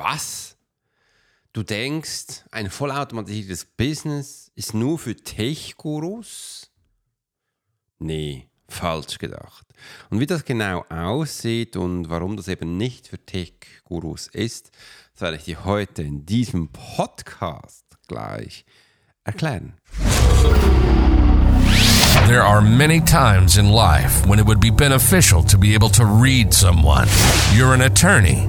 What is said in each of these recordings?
Was? Du denkst, ein vollautomatisiertes Business ist nur für Tech-Gurus? Nee, falsch gedacht. Und wie das genau aussieht und warum das eben nicht für Tech-Gurus ist, das werde ich dir heute in diesem Podcast gleich erklären. There are many times in life when it would be beneficial to be able to read someone. You're an attorney,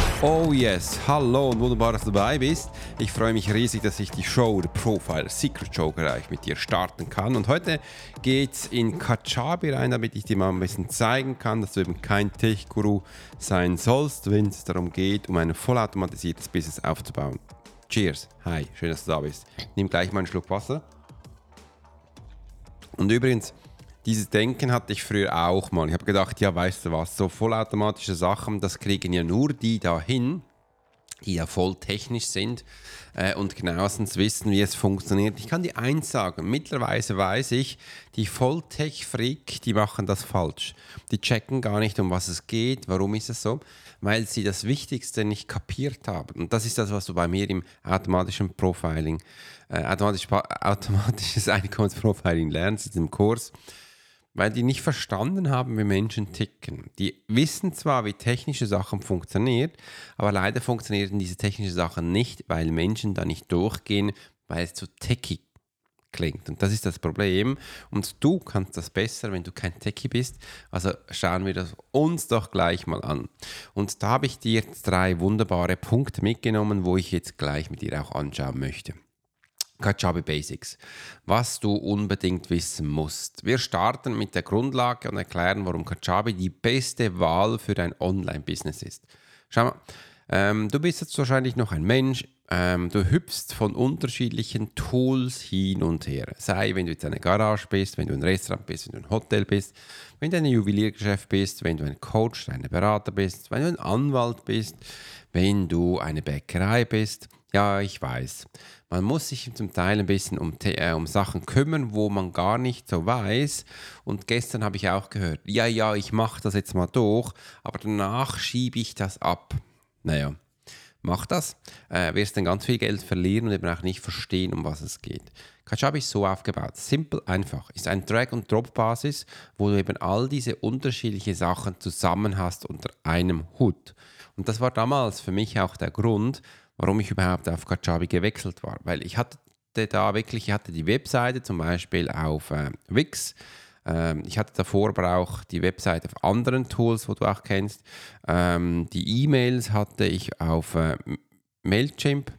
Oh yes, hallo und wunderbar, dass du dabei bist. Ich freue mich riesig, dass ich die Show, die Profile Secret Show gleich mit dir starten kann. Und heute geht's in Kajabi rein, damit ich dir mal ein bisschen zeigen kann, dass du eben kein Tech-Guru sein sollst, wenn es darum geht, um ein vollautomatisiertes Business aufzubauen. Cheers, hi, schön, dass du da bist. Nimm gleich mal einen Schluck Wasser. Und übrigens, dieses Denken hatte ich früher auch mal. Ich habe gedacht, ja, weißt du was, so vollautomatische Sachen, das kriegen ja nur die dahin, die ja voll technisch sind äh, und genauestens wissen, wie es funktioniert. Ich kann dir eins sagen, mittlerweile weiß ich, die Volltech-Freak, die machen das falsch. Die checken gar nicht, um was es geht. Warum ist es so? Weil sie das Wichtigste nicht kapiert haben. Und das ist das, was du bei mir im automatischen Profiling, äh, automatisch, automatisches Einkommensprofiling lernst, in diesem Kurs weil die nicht verstanden haben, wie Menschen ticken. Die wissen zwar, wie technische Sachen funktionieren, aber leider funktionieren diese technischen Sachen nicht, weil Menschen da nicht durchgehen, weil es zu techy klingt. Und das ist das Problem. Und du kannst das besser, wenn du kein Techie bist. Also schauen wir das uns doch gleich mal an. Und da habe ich dir drei wunderbare Punkte mitgenommen, wo ich jetzt gleich mit dir auch anschauen möchte. Kajabi Basics, was du unbedingt wissen musst. Wir starten mit der Grundlage und erklären, warum Kajabi die beste Wahl für dein Online-Business ist. Schau mal, ähm, du bist jetzt wahrscheinlich noch ein Mensch, ähm, du hüpfst von unterschiedlichen Tools hin und her. Sei, wenn du jetzt eine Garage bist, wenn du ein Restaurant bist, wenn du ein Hotel bist, wenn du ein Juweliergeschäft bist, wenn du ein Coach, ein Berater bist, wenn du ein Anwalt bist, wenn du eine Bäckerei bist. Ja, ich weiß. Man muss sich zum Teil ein bisschen um, äh, um Sachen kümmern, wo man gar nicht so weiß. Und gestern habe ich auch gehört, ja, ja, ich mache das jetzt mal durch, aber danach schiebe ich das ab. Naja, mach das. Äh, wirst dann ganz viel Geld verlieren und eben auch nicht verstehen, um was es geht. Kajabi ist so aufgebaut. Simpel, einfach. Ist ein Drag-and-Drop-Basis, wo du eben all diese unterschiedlichen Sachen zusammen hast unter einem Hut. Und das war damals für mich auch der Grund, warum ich überhaupt auf Kajabi gewechselt war. Weil ich hatte da wirklich, ich hatte die Webseite zum Beispiel auf äh, Wix. Ähm, ich hatte davor aber auch die Webseite auf anderen Tools, wo du auch kennst. Ähm, die E-Mails hatte ich auf äh, Mailchimp.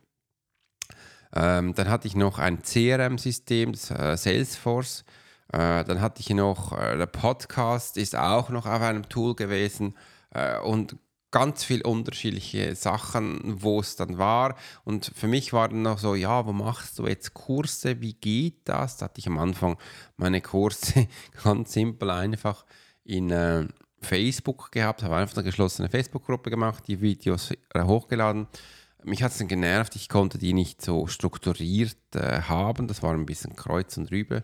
Ähm, dann hatte ich noch ein CRM-System, äh, Salesforce. Äh, dann hatte ich noch, äh, der Podcast ist auch noch auf einem Tool gewesen. Äh, und ganz viele unterschiedliche Sachen, wo es dann war. Und für mich war dann noch so, ja, wo machst du jetzt Kurse? Wie geht das? Da hatte ich am Anfang meine Kurse ganz simpel einfach in äh, Facebook gehabt, habe einfach eine geschlossene Facebook-Gruppe gemacht, die Videos äh, hochgeladen. Mich hat es dann genervt, ich konnte die nicht so strukturiert äh, haben. Das war ein bisschen kreuz und rüber.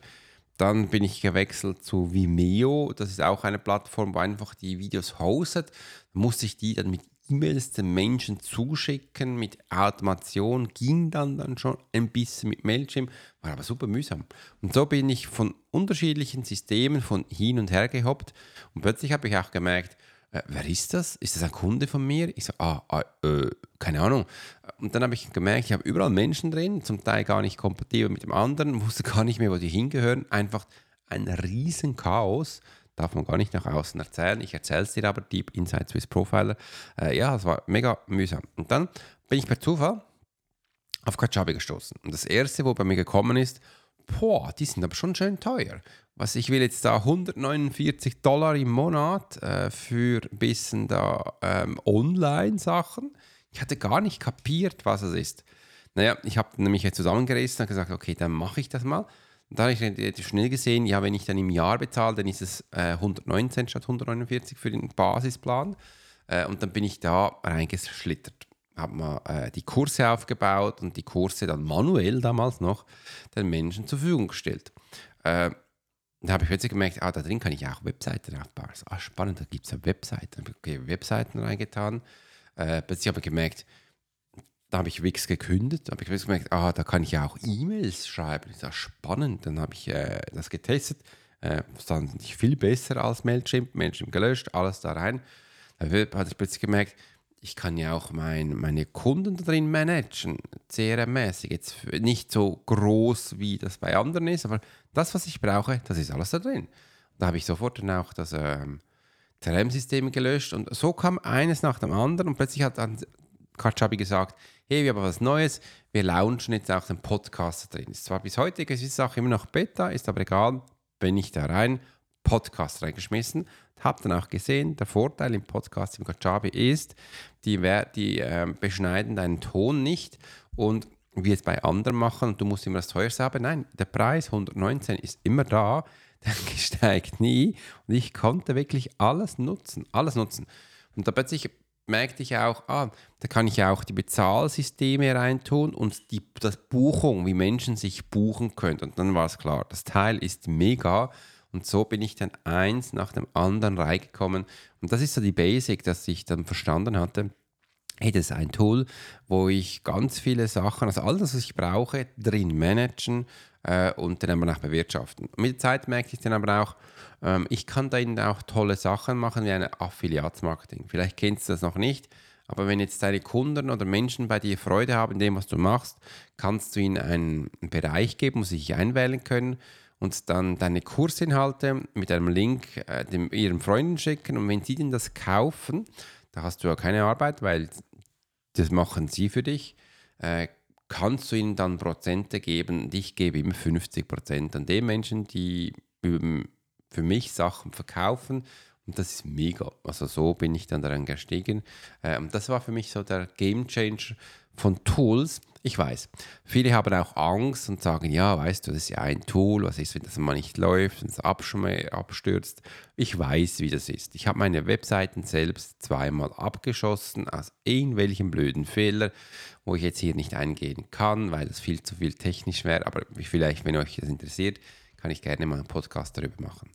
Dann bin ich gewechselt zu Vimeo. Das ist auch eine Plattform, wo einfach die Videos hostet. Da musste ich die dann mit E-Mails den Menschen zuschicken, mit Automation ging dann, dann schon ein bisschen mit Mailchimp, war aber super mühsam. Und so bin ich von unterschiedlichen Systemen von hin und her gehoppt und plötzlich habe ich auch gemerkt, äh, wer ist das? Ist das ein Kunde von mir? Ich so, ah, ah äh, keine Ahnung. Und dann habe ich gemerkt, ich habe überall Menschen drin, zum Teil gar nicht kompatibel mit dem anderen, wusste gar nicht mehr, wo die hingehören. Einfach ein riesen Chaos. Darf man gar nicht nach außen erzählen. Ich erzähle es dir aber, Deep Inside Swiss Profiler. Äh, ja, es war mega mühsam. Und dann bin ich per Zufall auf Kajabi gestoßen. Und das erste, wo bei mir gekommen ist, boah, die sind aber schon schön teuer. Was ich will jetzt da 149 Dollar im Monat äh, für ein bisschen da ähm, Online-Sachen. Ich hatte gar nicht kapiert, was es ist. Naja, ich habe nämlich jetzt zusammengerissen und gesagt, okay, dann mache ich das mal. Und da habe ich schnell gesehen, ja, wenn ich dann im Jahr bezahle, dann ist es äh, 119 statt 149 für den Basisplan. Äh, und dann bin ich da reingeschlittert habe mal äh, die Kurse aufgebaut und die Kurse dann manuell damals noch den Menschen zur Verfügung gestellt. Da habe ich plötzlich gemerkt, ah, da drin kann ich auch Webseiten aufbauen. So, ah, spannend, da gibt es ja Webseiten. Da habe ich Webseiten reingetan. Äh, plötzlich habe ich gemerkt, da habe ich Wix gekündigt, da habe ich gemerkt, ah, da kann ich ja auch E-Mails schreiben. Das ist ja spannend. Dann habe ich äh, das getestet. Äh, stand viel besser als Mailchimp. Mailchimp gelöscht, alles da rein. Da habe ich plötzlich gemerkt, ich kann ja auch mein, meine Kunden da drin managen, CRM-mäßig. Jetzt nicht so groß, wie das bei anderen ist, aber das, was ich brauche, das ist alles da drin. Da habe ich sofort dann auch das ähm, CRM-System gelöscht und so kam eines nach dem anderen und plötzlich hat dann Kajabi gesagt, hey, wir haben was Neues, wir launchen jetzt auch den Podcast da drin. Ist zwar bis heute ist die Sache immer noch Beta, ist aber egal, bin ich da rein, Podcast reingeschmissen habe dann auch gesehen, der Vorteil im Podcast im Kajabi ist, die, die äh, beschneiden deinen Ton nicht und wie es bei anderen machen und du musst immer das teuerste haben. Nein, der Preis 119 ist immer da, der steigt nie und ich konnte wirklich alles nutzen, alles nutzen. Und da plötzlich merkte ich auch, ah, da kann ich auch die Bezahlsysteme reintun und die das Buchung, wie Menschen sich buchen können. Und dann war es klar, das Teil ist mega und so bin ich dann eins nach dem anderen reingekommen. Und das ist so die Basic, dass ich dann verstanden hatte, hey, das ist ein Tool, wo ich ganz viele Sachen, also all das, was ich brauche, drin managen äh, und dann aber auch bewirtschaften. Mit der Zeit merke ich dann aber auch, ähm, ich kann da ihnen auch tolle Sachen machen, wie ein Affiliatsmarketing. Vielleicht kennst du das noch nicht, aber wenn jetzt deine Kunden oder Menschen bei dir Freude haben in dem, was du machst, kannst du ihnen einen Bereich geben, wo sie sich einwählen können und dann deine Kursinhalte mit einem Link äh, dem, ihren Freunden schicken. Und wenn sie denn das kaufen, da hast du ja keine Arbeit, weil das machen sie für dich, äh, kannst du ihnen dann Prozente geben. Ich gebe immer 50 Prozent an den Menschen, die für mich Sachen verkaufen. Und das ist mega. Also so bin ich dann daran gestiegen. Äh, und das war für mich so der Game Changer von Tools. Ich weiß, viele haben auch Angst und sagen, ja, weißt du, das ist ja ein Tool, was ist, wenn das mal nicht läuft, wenn es abstürzt. Ich weiß, wie das ist. Ich habe meine Webseiten selbst zweimal abgeschossen aus irgendwelchen blöden Fehler, wo ich jetzt hier nicht eingehen kann, weil das viel zu viel technisch wäre. Aber vielleicht, wenn euch das interessiert, kann ich gerne mal einen Podcast darüber machen.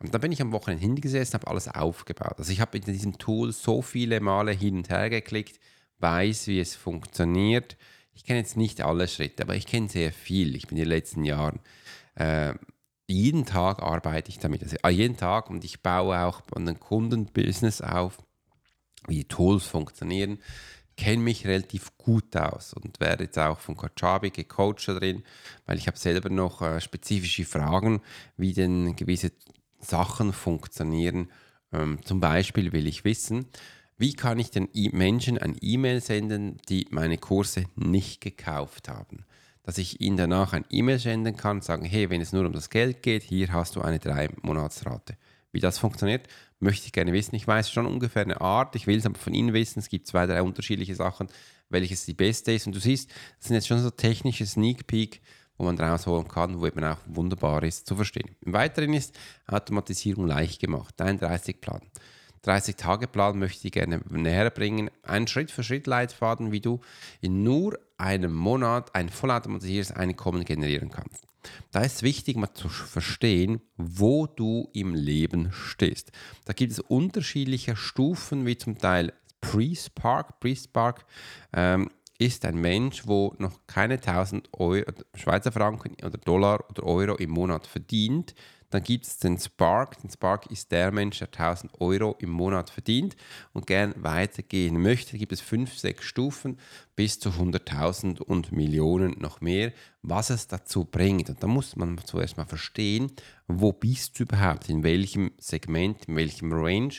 Und dann bin ich am Wochenende hingesessen, habe alles aufgebaut. Also ich habe in diesem Tool so viele Male hin und her geklickt, weiß, wie es funktioniert. Ich kenne jetzt nicht alle Schritte, aber ich kenne sehr viel. Ich bin in den letzten Jahren, äh, jeden Tag arbeite ich damit. Also äh, jeden Tag und ich baue auch den Kundenbusiness auf, wie die Tools funktionieren. Kenne mich relativ gut aus und werde jetzt auch von Kajabi gecoacht drin, weil ich habe selber noch äh, spezifische Fragen, wie denn gewisse Sachen funktionieren. Ähm, zum Beispiel will ich wissen, wie kann ich den e Menschen ein E-Mail senden, die meine Kurse nicht gekauft haben? Dass ich ihnen danach ein E-Mail senden kann, sagen, hey, wenn es nur um das Geld geht, hier hast du eine 3-Monatsrate. Wie das funktioniert, möchte ich gerne wissen. Ich weiß schon ungefähr eine Art, ich will es aber von Ihnen wissen. Es gibt zwei, drei unterschiedliche Sachen, welches die beste ist. Und du siehst, das sind jetzt schon so technische Sneak Peek, wo man rausholen kann, wo eben auch wunderbar ist zu verstehen. Im Weiteren ist Automatisierung leicht gemacht, 33 Plan. 30-Tage-Plan möchte ich gerne näher bringen. Ein Schritt-für-Schritt-Leitfaden, wie du in nur einem Monat ein vollautomatisiertes Einkommen generieren kannst. Da ist wichtig, mal zu verstehen, wo du im Leben stehst. Da gibt es unterschiedliche Stufen, wie zum Teil Pre-Spark. Pre-Spark ähm, ist ein Mensch, wo noch keine 1000 Euro, Schweizer Franken oder Dollar oder Euro im Monat verdient, dann gibt es den Spark. Den Spark ist der Mensch, der 1000 Euro im Monat verdient und gern weitergehen möchte. Da gibt es fünf, sechs Stufen bis zu 100.000 und Millionen noch mehr, was es dazu bringt. Und da muss man zuerst mal verstehen, wo bist du überhaupt, in welchem Segment, in welchem Range.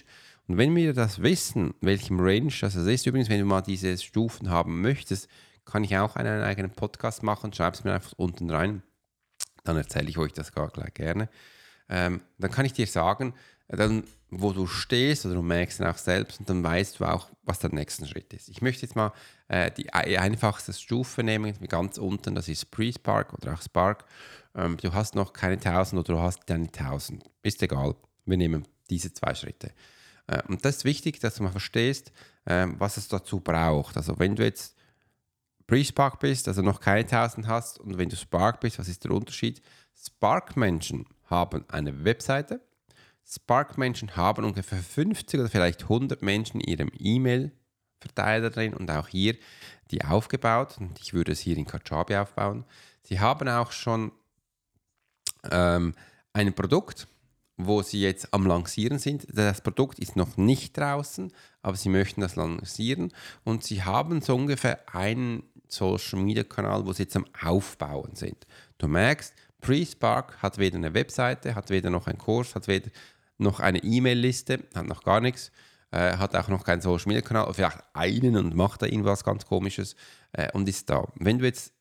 Und wenn wir das wissen, welchem Range das ist, übrigens, wenn du mal diese Stufen haben möchtest, kann ich auch einen eigenen Podcast machen. Schreibt es mir einfach unten rein. Dann erzähle ich euch das gar gleich gerne. Ähm, dann kann ich dir sagen, dann, wo du stehst oder du merkst dann auch selbst und dann weißt du auch, was der nächste Schritt ist. Ich möchte jetzt mal äh, die einfachste Stufe nehmen, ganz unten, das ist Pre-Spark oder auch Spark. Ähm, du hast noch keine 1000 oder du hast deine 1000. Ist egal, wir nehmen diese zwei Schritte. Äh, und das ist wichtig, dass du mal verstehst, äh, was es dazu braucht. Also wenn du jetzt Pre-Spark bist, also noch keine 1000 hast und wenn du Spark bist, was ist der Unterschied? Spark-Menschen haben eine Webseite, Spark-Menschen haben ungefähr 50 oder vielleicht 100 Menschen in ihrem E-Mail-Verteiler drin und auch hier die aufgebaut. Und ich würde es hier in Kajabi aufbauen. Sie haben auch schon ähm, ein Produkt, wo sie jetzt am Lancieren sind. Das Produkt ist noch nicht draußen, aber sie möchten das lancieren und sie haben so ungefähr einen Social Media Kanal, wo sie jetzt am Aufbauen sind. Du merkst, Pre-Spark hat weder eine Webseite, hat weder noch einen Kurs, hat weder noch eine E-Mail-Liste, hat noch gar nichts, äh, hat auch noch keinen Social Media Kanal, vielleicht einen und macht da irgendwas ganz Komisches äh, und ist da. Wenn du jetzt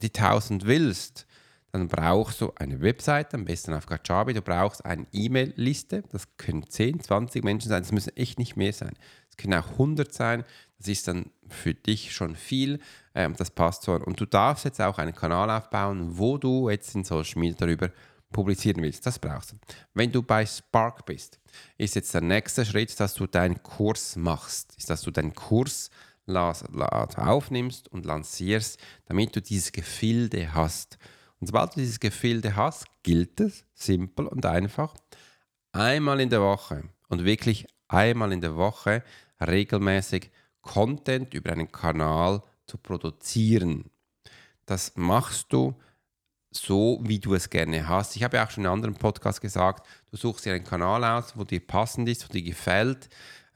die 1000 willst, dann brauchst du eine Webseite, am besten auf Kajabi, du brauchst eine E-Mail-Liste, das können 10, 20 Menschen sein, das müssen echt nicht mehr sein. Es können auch 100 sein, das ist dann für dich schon viel, ähm, das passt so. Und du darfst jetzt auch einen Kanal aufbauen, wo du jetzt in Social Media darüber publizieren willst. Das brauchst du. Wenn du bei Spark bist, ist jetzt der nächste Schritt, dass du deinen Kurs machst, ist, dass du deinen Kurs aufnimmst und lancierst, damit du dieses Gefilde hast. Und sobald du dieses Gefilde hast, gilt es, simpel und einfach, einmal in der Woche und wirklich einmal in der Woche regelmäßig Content über einen Kanal zu produzieren. Das machst du so, wie du es gerne hast. Ich habe ja auch schon in einem anderen Podcast gesagt, du suchst dir einen Kanal aus, wo dir passend ist, wo dir gefällt.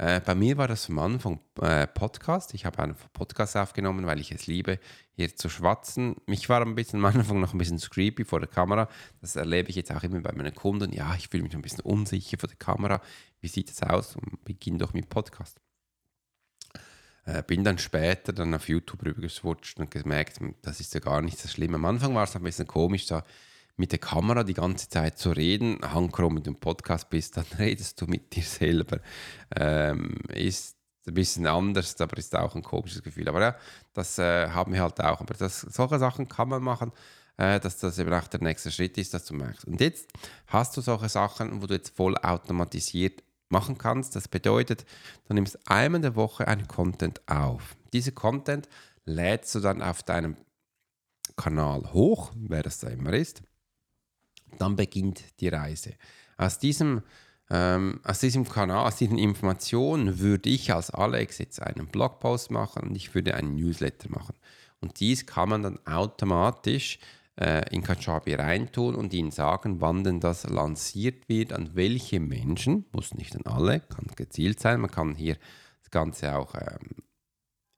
Äh, bei mir war das am Anfang äh, Podcast. Ich habe einen Podcast aufgenommen, weil ich es liebe, hier zu schwatzen. Mich war ein bisschen am Anfang noch ein bisschen creepy vor der Kamera. Das erlebe ich jetzt auch immer bei meinen Kunden. Ja, ich fühle mich ein bisschen unsicher vor der Kamera. Wie sieht es aus? Und beginne doch mit Podcast. Äh, bin dann später dann auf YouTube rübergeswitcht und gemerkt, das ist ja gar nicht so schlimm. Am Anfang war es ein bisschen komisch, da mit der Kamera die ganze Zeit zu reden. Hankrom mit dem Podcast bist, dann redest du mit dir selber. Ähm, ist ein bisschen anders, aber ist auch ein komisches Gefühl. Aber ja, das äh, haben wir halt auch. Aber das, solche Sachen kann man machen, äh, dass das eben auch der nächste Schritt ist, dass du merkst. Und jetzt hast du solche Sachen, wo du jetzt voll automatisiert machen kannst. Das bedeutet, du nimmst einmal in der Woche einen Content auf. Diese Content lädst du dann auf deinem Kanal hoch, wer das da immer ist. Dann beginnt die Reise. Aus diesem, ähm, aus diesem Kanal, aus diesen Informationen würde ich als Alex jetzt einen Blogpost machen und ich würde einen Newsletter machen. Und dies kann man dann automatisch äh, in Kajabi reintun und ihnen sagen, wann denn das lanciert wird, an welche Menschen, muss nicht an alle, kann gezielt sein, man kann hier das Ganze auch ähm,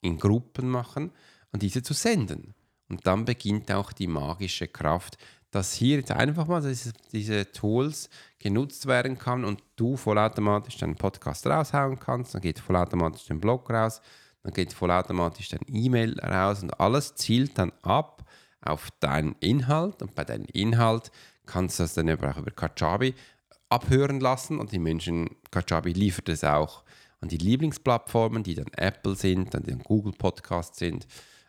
in Gruppen machen und diese zu senden. Und dann beginnt auch die magische Kraft, dass hier jetzt einfach mal diese, diese Tools genutzt werden kann und du vollautomatisch deinen Podcast raushauen kannst, dann geht vollautomatisch dein Blog raus, dann geht vollautomatisch dein E-Mail raus und alles zielt dann ab auf deinen Inhalt. Und bei deinem Inhalt kannst du das dann auch über Kajabi abhören lassen und die Menschen, Kajabi liefert es auch an die Lieblingsplattformen, die dann Apple sind, dann die Google Podcast sind,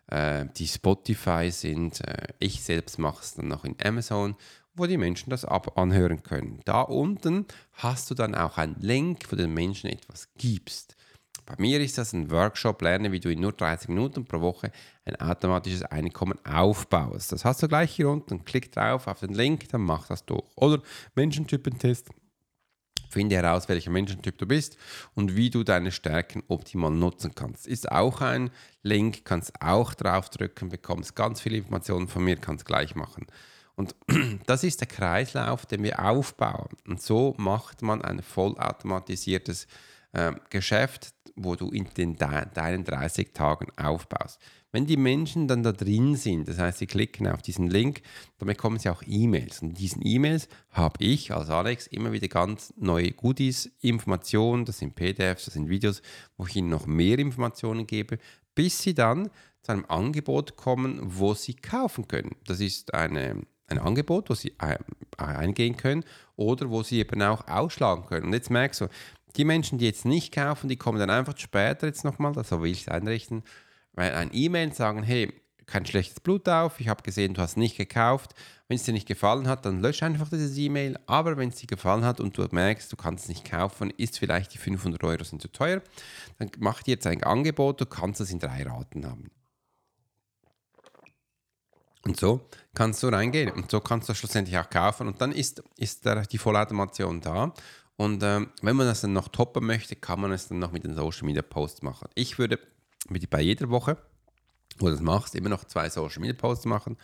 äh, die Spotify sind. Äh, ich selbst mache es dann noch in Amazon, wo die Menschen das ab anhören können. Da unten hast du dann auch einen Link, wo den Menschen etwas gibst. Bei mir ist das ein Workshop, lerne, wie du in nur 30 Minuten pro Woche ein automatisches Einkommen aufbaust. Das hast du gleich hier unten. Klick drauf auf den Link, dann mach das durch. Oder Menschentypentest. Finde heraus, welcher Menschentyp du bist und wie du deine Stärken optimal nutzen kannst. Ist auch ein Link, kannst auch draufdrücken, bekommst ganz viele Informationen von mir, kannst gleich machen. Und das ist der Kreislauf, den wir aufbauen. Und so macht man ein vollautomatisiertes äh, Geschäft, wo du in den, deinen 30 Tagen aufbaust. Wenn die Menschen dann da drin sind, das heißt, sie klicken auf diesen Link, dann bekommen sie auch E-Mails. Und in diesen E-Mails habe ich als Alex immer wieder ganz neue Goodies, Informationen, das sind PDFs, das sind Videos, wo ich ihnen noch mehr Informationen gebe. bis sie dann zu einem Angebot kommen, wo sie kaufen können. Das ist eine, ein Angebot, wo sie eingehen können oder wo sie eben auch ausschlagen können. Und jetzt merkst du, die Menschen, die jetzt nicht kaufen, die kommen dann einfach später jetzt nochmal, so will ich es einrichten, weil ein E-Mail sagen, hey, kein schlechtes Blut auf, ich habe gesehen, du hast nicht gekauft. Wenn es dir nicht gefallen hat, dann lösche einfach dieses E-Mail. Aber wenn es dir gefallen hat und du merkst, du kannst es nicht kaufen, ist vielleicht die 500 Euro sind zu teuer, dann mach dir jetzt ein Angebot, du kannst es in drei Raten haben. Und so kannst du reingehen und so kannst du schlussendlich auch kaufen und dann ist, ist die Vollautomation da. Und ähm, wenn man das dann noch toppen möchte, kann man es dann noch mit den Social Media Posts machen. Ich würde bei jeder Woche wo du das machst, immer noch zwei Social Media Posts machen,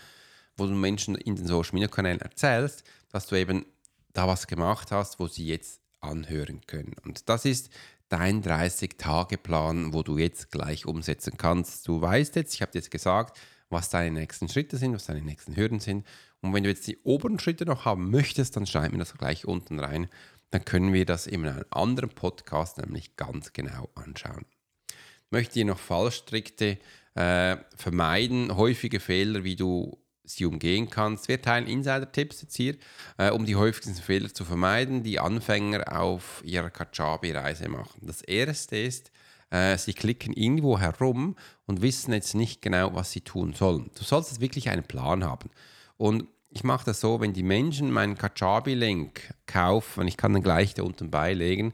wo du Menschen in den Social Media Kanälen erzählst, dass du eben da was gemacht hast, wo sie jetzt anhören können. Und das ist dein 30-Tage-Plan, wo du jetzt gleich umsetzen kannst. Du weißt jetzt, ich habe dir jetzt gesagt, was deine nächsten Schritte sind, was deine nächsten Hürden sind. Und wenn du jetzt die oberen Schritte noch haben möchtest, dann schreib mir das gleich unten rein. Dann können wir das in einem anderen Podcast nämlich ganz genau anschauen. Ich möchte dir noch Fallstrikte äh, vermeiden häufige Fehler, wie du sie umgehen kannst. Wir teilen Insider-Tipps jetzt hier, äh, um die häufigsten Fehler zu vermeiden, die Anfänger auf ihrer Kajabi-Reise machen. Das erste ist, äh, sie klicken irgendwo herum und wissen jetzt nicht genau, was sie tun sollen. Du solltest wirklich einen Plan haben. Und ich mache das so, wenn die Menschen meinen Kajabi-Link kaufen, ich kann den gleich da unten beilegen,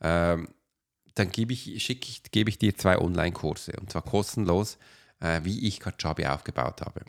äh, dann gebe ich, ich, gebe ich dir zwei Online-Kurse und zwar kostenlos, äh, wie ich Kajabi aufgebaut habe.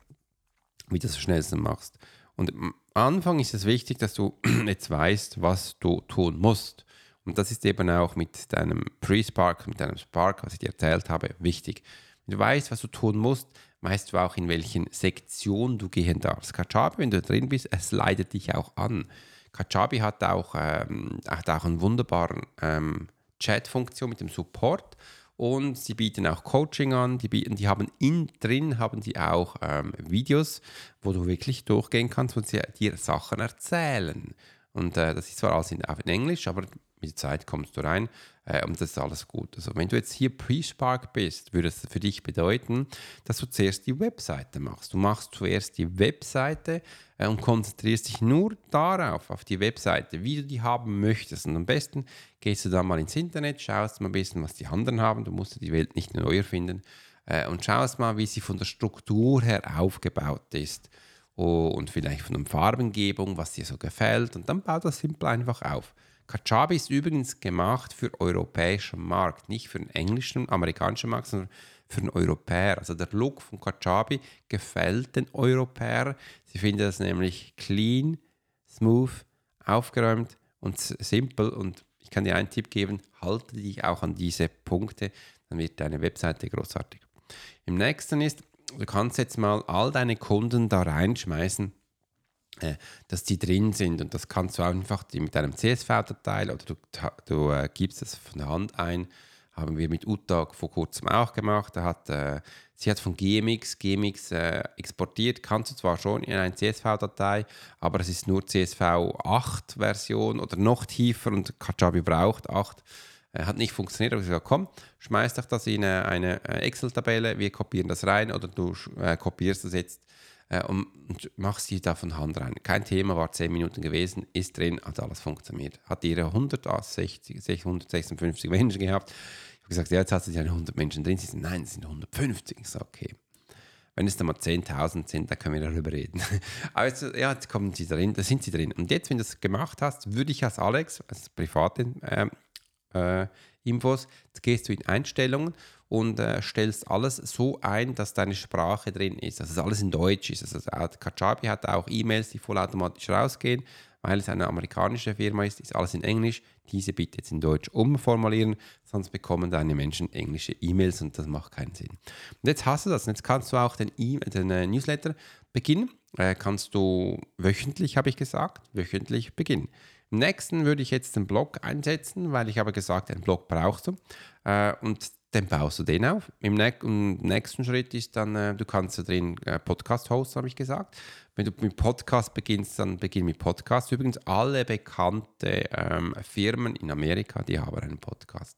Wie du das schnellsten machst. Und am Anfang ist es wichtig, dass du jetzt weißt, was du tun musst. Und das ist eben auch mit deinem Pre-Spark, mit deinem Spark, was ich dir erzählt habe, wichtig. Wenn du weißt, was du tun musst, weißt du auch, in welchen Sektionen du gehen darfst. Kajabi, wenn du drin bist, es leitet dich auch an. Kajabi hat auch, ähm, hat auch einen wunderbaren ähm, Chat-Funktion mit dem Support und sie bieten auch Coaching an. Die, bieten, die haben in drin haben die auch ähm, Videos, wo du wirklich durchgehen kannst und sie dir Sachen erzählen. Und äh, das ist zwar alles in, in Englisch, aber mit der Zeit kommst du rein äh, und das ist alles gut. Also wenn du jetzt hier Pre-Spark bist, würde es für dich bedeuten, dass du zuerst die Webseite machst. Du machst zuerst die Webseite äh, und konzentrierst dich nur darauf, auf die Webseite, wie du die haben möchtest. Und am besten gehst du dann mal ins Internet, schaust mal ein bisschen, was die anderen haben. Du musst die Welt nicht neu erfinden äh, und schaust mal, wie sie von der Struktur her aufgebaut ist und vielleicht von der Farbengebung, was dir so gefällt. Und dann baut das simpel einfach auf. Kajabi ist übrigens gemacht für den europäischen Markt, nicht für den englischen, amerikanischen Markt, sondern für den Europäer. Also der Look von Kajabi gefällt den Europäern. Sie finden das nämlich clean, smooth, aufgeräumt und simpel. Und ich kann dir einen Tipp geben, halte dich auch an diese Punkte, dann wird deine Webseite großartig. Im nächsten ist, du kannst jetzt mal all deine Kunden da reinschmeißen dass die drin sind und das kannst du einfach mit einem CSV-Datei oder du, du äh, gibst es von der Hand ein. Haben wir mit Uta vor kurzem auch gemacht. Da hat, äh, sie hat von GMX, GMX äh, exportiert. Kannst du zwar schon in eine CSV-Datei, aber es ist nur CSV 8-Version oder noch tiefer und Kajabi braucht 8 äh, hat nicht funktioniert. Aber ich gesagt, komm, schmeiß doch das in eine, eine äh, Excel-Tabelle, wir kopieren das rein oder du äh, kopierst das jetzt äh, und, und machst sie da von Hand rein. Kein Thema, war 10 Minuten gewesen, ist drin, hat alles funktioniert. Hat ihre 160, 156 Menschen gehabt. Ich habe gesagt, ja, jetzt hat sie 100 Menschen drin. Sie sagen, nein, es sind 150. Ich sage, okay. Wenn es dann mal 10.000 sind, dann können wir darüber reden. Aber jetzt, ja, jetzt kommen sie drin, da sind sie drin. Und jetzt, wenn du das gemacht hast, würde ich als Alex, als private äh, äh, Infos, jetzt gehst du in Einstellungen und äh, stellst alles so ein, dass deine Sprache drin ist, dass es alles in Deutsch ist. Also Kajabi hat auch E-Mails, die vollautomatisch rausgehen, weil es eine amerikanische Firma ist, ist alles in Englisch. Diese bitte jetzt in Deutsch umformulieren, sonst bekommen deine Menschen englische E-Mails und das macht keinen Sinn. Und jetzt hast du das und jetzt kannst du auch den, e den äh, Newsletter beginnen. Äh, kannst du wöchentlich, habe ich gesagt, wöchentlich beginnen. Im nächsten würde ich jetzt den Blog einsetzen, weil ich habe gesagt, einen Blog brauchst du. Äh, und dann baust du den auf. Im, nächsten Schritt ist dann, äh, du kannst da drin äh, Podcast hosten, habe ich gesagt. Wenn du mit Podcast beginnst, dann beginn mit Podcast. Übrigens, alle bekannte ähm, Firmen in Amerika, die haben einen Podcast.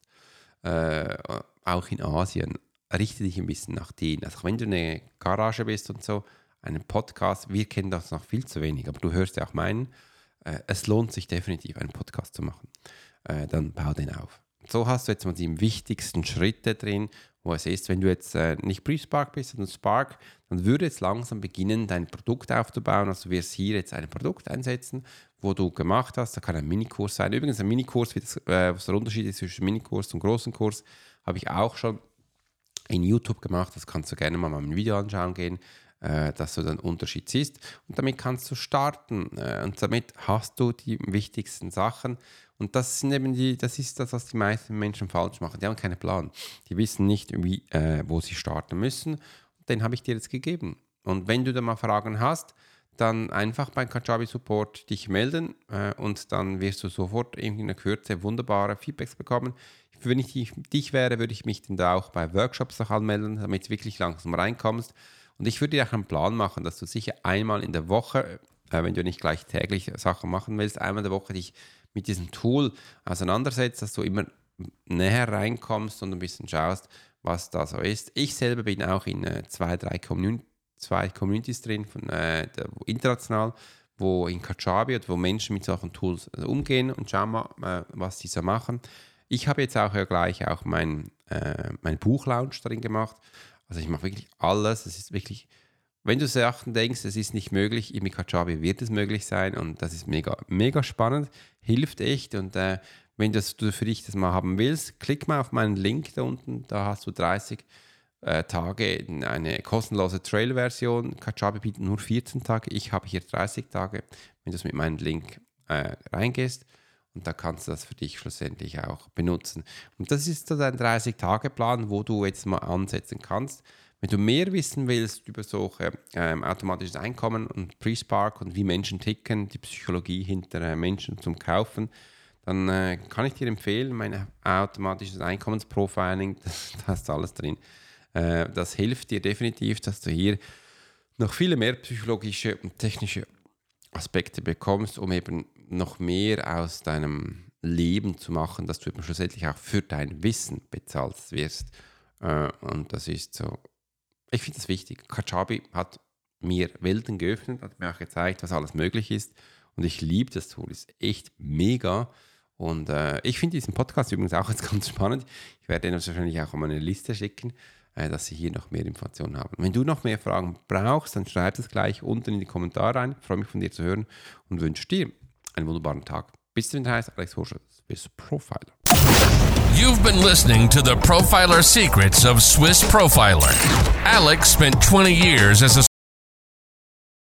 Äh, auch in Asien. richte dich ein bisschen nach denen. Also wenn du eine Garage bist und so, einen Podcast, wir kennen das noch viel zu wenig, aber du hörst ja auch meinen, äh, es lohnt sich definitiv, einen Podcast zu machen. Äh, dann bau den auf. So hast du jetzt mal die wichtigsten Schritte drin, wo es ist, wenn du jetzt äh, nicht Pre-Spark bist, sondern Spark, dann würde jetzt langsam beginnen, dein Produkt aufzubauen. Also du wirst hier jetzt ein Produkt einsetzen, wo du gemacht hast. Da kann ein Minikurs sein. Übrigens ein Minikurs, das, äh, was der Unterschied ist zwischen Minikurs und großen Kurs, habe ich auch schon in YouTube gemacht. Das kannst du gerne mal mal ein Video anschauen gehen, äh, dass du den Unterschied siehst. Und damit kannst du starten. Äh, und damit hast du die wichtigsten Sachen. Und das sind eben die, das ist das, was die meisten Menschen falsch machen. Die haben keinen Plan. Die wissen nicht, wie, äh, wo sie starten müssen. Und den habe ich dir jetzt gegeben. Und wenn du da mal Fragen hast, dann einfach beim Kajabi Support dich melden äh, und dann wirst du sofort in einer Kürze wunderbare Feedbacks bekommen. Wenn ich dich, wäre, würde ich mich dann da auch bei Workshops noch anmelden, damit du wirklich langsam reinkommst. Und ich würde dir auch einen Plan machen, dass du sicher einmal in der Woche, äh, wenn du nicht gleich täglich Sachen machen willst, einmal in der Woche dich mit diesem Tool auseinandersetzt, dass du immer näher reinkommst und ein bisschen schaust, was da so ist. Ich selber bin auch in äh, zwei, drei Commun zwei Communities drin, von, äh, international, wo in Kajabi wo Menschen mit solchen Tools äh, umgehen und schauen mal, äh, was die so machen. Ich habe jetzt auch ja gleich auch mein, äh, mein Buchlaunch drin gemacht. Also ich mache wirklich alles. Es ist wirklich wenn du Sachen denkst, es ist nicht möglich, im Kajabi wird es möglich sein und das ist mega, mega spannend, hilft echt und äh, wenn das, du für dich das mal haben willst, klick mal auf meinen Link da unten, da hast du 30 äh, Tage eine kostenlose Trail-Version. Kajabi bietet nur 14 Tage, ich habe hier 30 Tage, wenn du es mit meinem Link äh, reingehst und da kannst du das für dich schlussendlich auch benutzen. Und das ist so dein 30-Tage-Plan, wo du jetzt mal ansetzen kannst. Wenn du mehr wissen willst über solche ähm, automatisches Einkommen und Pre-Spark und wie Menschen ticken, die Psychologie hinter äh, Menschen zum Kaufen, dann äh, kann ich dir empfehlen, mein automatisches Einkommensprofiling, das, das ist alles drin. Äh, das hilft dir definitiv, dass du hier noch viele mehr psychologische und technische Aspekte bekommst, um eben noch mehr aus deinem Leben zu machen, dass du eben schlussendlich auch für dein Wissen bezahlt wirst. Äh, und das ist so ich finde das wichtig. Kajabi hat mir Welten geöffnet, hat mir auch gezeigt, was alles möglich ist. Und ich liebe das Tool, ist echt mega. Und äh, ich finde diesen Podcast übrigens auch jetzt ganz spannend. Ich werde den wahrscheinlich auch auf meine Liste schicken, dass Sie hier noch mehr Informationen haben. Wenn du noch mehr Fragen brauchst, dann schreib das gleich unten in die Kommentare rein. Ich freue mich von dir zu hören und wünsche dir einen wunderbaren Tag. Bis zum heißt Alex Horscher, Swiss Profiler. You've been listening to the Profiler Secrets of Swiss Profiler. Alex spent 20 years as a